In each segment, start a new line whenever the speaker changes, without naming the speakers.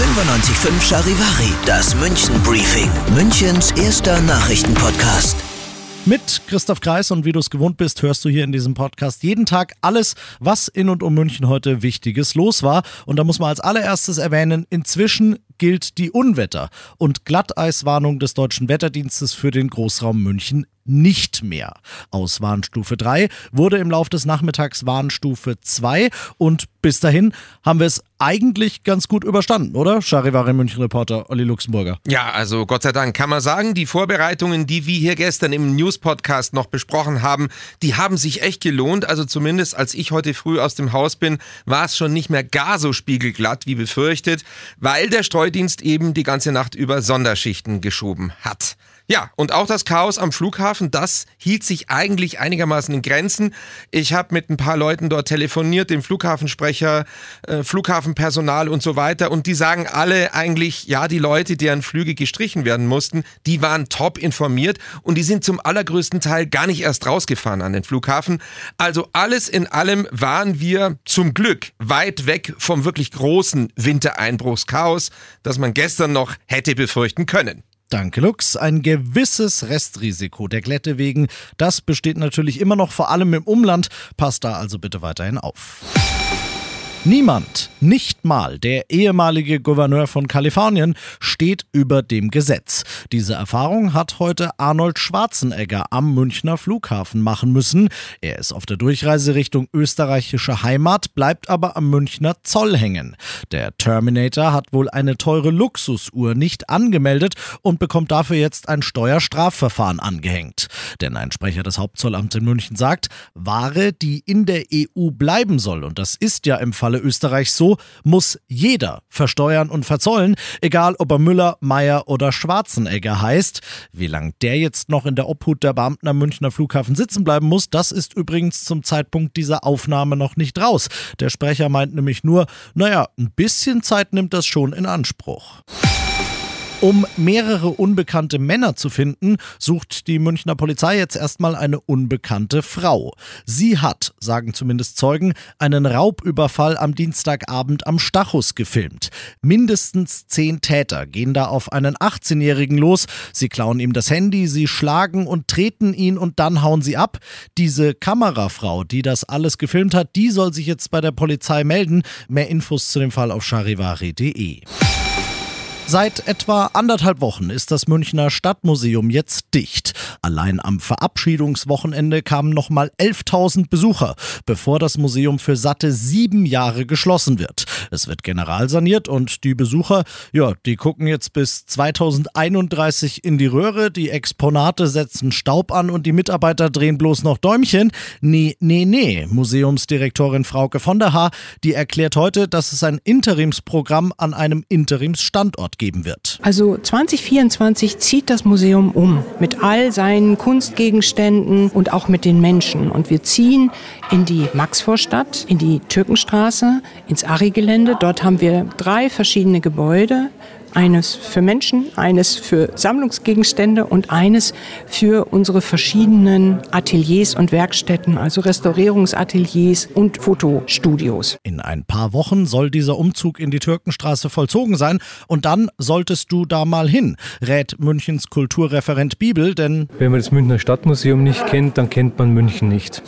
95.5 Charivari, das München Briefing, Münchens erster Nachrichtenpodcast.
Mit Christoph Kreis und wie du es gewohnt bist, hörst du hier in diesem Podcast jeden Tag alles, was in und um München heute Wichtiges los war. Und da muss man als allererstes erwähnen, inzwischen gilt die Unwetter- und Glatteiswarnung des Deutschen Wetterdienstes für den Großraum München nicht mehr. Aus Warnstufe 3 wurde im Laufe des Nachmittags Warnstufe 2 und bis dahin haben wir es eigentlich ganz gut überstanden, oder? Charivari München Reporter Olli Luxemburger.
Ja, also Gott sei Dank kann man sagen, die Vorbereitungen, die wir hier gestern im News Podcast noch besprochen haben, die haben sich echt gelohnt. Also zumindest als ich heute früh aus dem Haus bin, war es schon nicht mehr gar so spiegelglatt wie befürchtet, weil der Streudienst eben die ganze Nacht über Sonderschichten geschoben hat. Ja, und auch das Chaos am Flughafen, das hielt sich eigentlich einigermaßen in Grenzen. Ich habe mit ein paar Leuten dort telefoniert, dem Flughafensprecher, äh, Flughafenpersonal und so weiter. Und die sagen alle eigentlich, ja, die Leute, deren Flüge gestrichen werden mussten, die waren top informiert und die sind zum allergrößten Teil gar nicht erst rausgefahren an den Flughafen. Also alles in allem waren wir zum Glück weit weg vom wirklich großen Wintereinbruchschaos, das man gestern noch hätte befürchten können.
Danke, Lux. Ein gewisses Restrisiko der Glätte wegen, das besteht natürlich immer noch, vor allem im Umland. Passt da also bitte weiterhin auf. Niemand, nicht mal der ehemalige Gouverneur von Kalifornien, steht über dem Gesetz. Diese Erfahrung hat heute Arnold Schwarzenegger am Münchner Flughafen machen müssen. Er ist auf der Durchreise Richtung österreichische Heimat, bleibt aber am Münchner Zoll hängen. Der Terminator hat wohl eine teure Luxusuhr nicht angemeldet und bekommt dafür jetzt ein Steuerstrafverfahren angehängt. Denn ein Sprecher des Hauptzollamts in München sagt, Ware, die in der EU bleiben soll, und das ist ja im Fall Falle Österreich so, muss jeder versteuern und verzollen, egal ob er Müller, Meier oder Schwarzenegger heißt. Wie lange der jetzt noch in der Obhut der Beamten am Münchner Flughafen sitzen bleiben muss, das ist übrigens zum Zeitpunkt dieser Aufnahme noch nicht raus. Der Sprecher meint nämlich nur, naja, ein bisschen Zeit nimmt das schon in Anspruch. Um mehrere unbekannte Männer zu finden, sucht die Münchner Polizei jetzt erstmal eine unbekannte Frau. Sie hat, sagen zumindest Zeugen, einen Raubüberfall am Dienstagabend am Stachus gefilmt. Mindestens zehn Täter gehen da auf einen 18-Jährigen los. Sie klauen ihm das Handy, sie schlagen und treten ihn und dann hauen sie ab. Diese Kamerafrau, die das alles gefilmt hat, die soll sich jetzt bei der Polizei melden. Mehr Infos zu dem Fall auf charivari.de. Seit etwa anderthalb Wochen ist das Münchner Stadtmuseum jetzt dicht. Allein am Verabschiedungswochenende kamen nochmal 11.000 Besucher, bevor das Museum für satte sieben Jahre geschlossen wird. Es wird generalsaniert und die Besucher, ja, die gucken jetzt bis 2031 in die Röhre, die Exponate setzen Staub an und die Mitarbeiter drehen bloß noch Däumchen. Nee, nee, nee. Museumsdirektorin Frauke von der Haar, die erklärt heute, dass es ein Interimsprogramm an einem Interimsstandort geben wird.
Also 2024 zieht das Museum um mit all seinen Kunstgegenständen und auch mit den Menschen. Und wir ziehen in die Maxvorstadt, in die Türkenstraße, ins Ari-Gelände. Dort haben wir drei verschiedene Gebäude eines für Menschen, eines für Sammlungsgegenstände und eines für unsere verschiedenen Ateliers und Werkstätten, also Restaurierungsateliers und Fotostudios.
In ein paar Wochen soll dieser Umzug in die Türkenstraße vollzogen sein und dann solltest du da mal hin, rät Münchens Kulturreferent Bibel, denn
wenn man das Münchner Stadtmuseum nicht kennt, dann kennt man München nicht.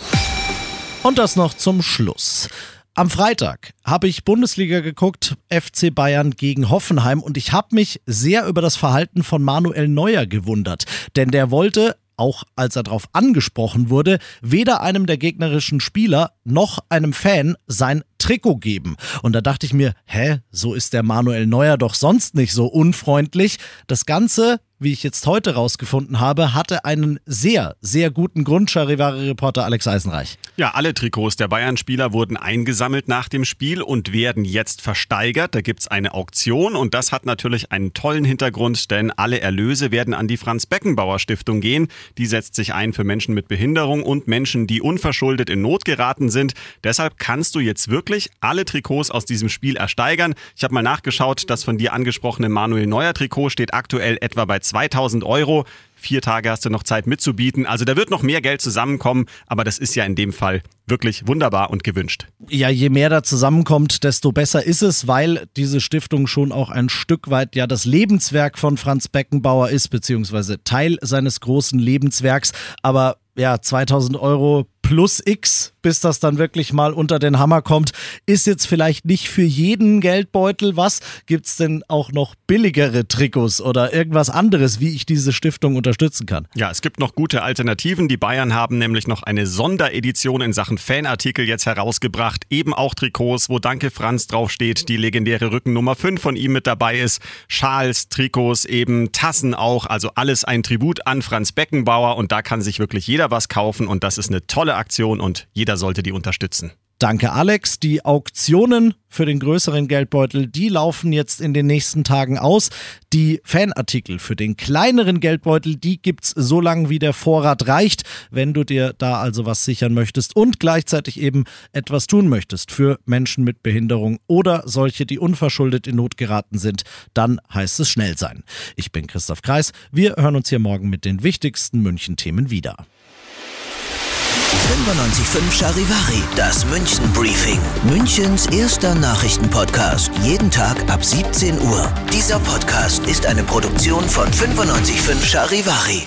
Und das noch zum Schluss. Am Freitag habe ich Bundesliga geguckt, FC Bayern gegen Hoffenheim und ich habe mich sehr über das Verhalten von Manuel Neuer gewundert, denn der wollte auch als er darauf angesprochen wurde, weder einem der gegnerischen Spieler noch einem Fan sein Trikot geben. Und da dachte ich mir, hä, so ist der Manuel Neuer doch sonst nicht so unfreundlich. Das Ganze wie ich jetzt heute rausgefunden habe, hatte einen sehr, sehr guten Grund, Charivari-Reporter Alex Eisenreich.
Ja, alle Trikots der Bayern-Spieler wurden eingesammelt nach dem Spiel und werden jetzt versteigert. Da gibt es eine Auktion und das hat natürlich einen tollen Hintergrund, denn alle Erlöse werden an die Franz-Beckenbauer-Stiftung gehen. Die setzt sich ein für Menschen mit Behinderung und Menschen, die unverschuldet in Not geraten sind. Deshalb kannst du jetzt wirklich alle Trikots aus diesem Spiel ersteigern. Ich habe mal nachgeschaut, das von dir angesprochene Manuel Neuer Trikot steht aktuell etwa bei 2000 Euro. Vier Tage hast du noch Zeit mitzubieten. Also da wird noch mehr Geld zusammenkommen, aber das ist ja in dem Fall wirklich wunderbar und gewünscht.
Ja, je mehr da zusammenkommt, desto besser ist es, weil diese Stiftung schon auch ein Stück weit ja das Lebenswerk von Franz Beckenbauer ist, beziehungsweise Teil seines großen Lebenswerks. Aber ja, 2000 Euro plus X, bis das dann wirklich mal unter den Hammer kommt, ist jetzt vielleicht nicht für jeden Geldbeutel was. Gibt es denn auch noch billigere Trikots oder irgendwas anderes, wie ich diese Stiftung unterstützen kann?
Ja, es gibt noch gute Alternativen. Die Bayern haben nämlich noch eine Sonderedition in Sachen Fanartikel jetzt herausgebracht. Eben auch Trikots, wo Danke Franz draufsteht, die legendäre Rückennummer 5 von ihm mit dabei ist. Schals, Trikots, eben Tassen auch. Also alles ein Tribut an Franz Beckenbauer und da kann sich wirklich jeder was kaufen und das ist eine tolle tolle Aktion und jeder sollte die unterstützen.
Danke, Alex. Die Auktionen für den größeren Geldbeutel, die laufen jetzt in den nächsten Tagen aus. Die Fanartikel für den kleineren Geldbeutel, die gibt's so lange, wie der Vorrat reicht. Wenn du dir da also was sichern möchtest und gleichzeitig eben etwas tun möchtest für Menschen mit Behinderung oder solche, die unverschuldet in Not geraten sind, dann heißt es schnell sein. Ich bin Christoph Kreis. Wir hören uns hier morgen mit den wichtigsten München-Themen wieder.
95.5 Charivari, das München Briefing. Münchens erster Nachrichtenpodcast. Jeden Tag ab 17 Uhr. Dieser Podcast ist eine Produktion von 95.5 Charivari.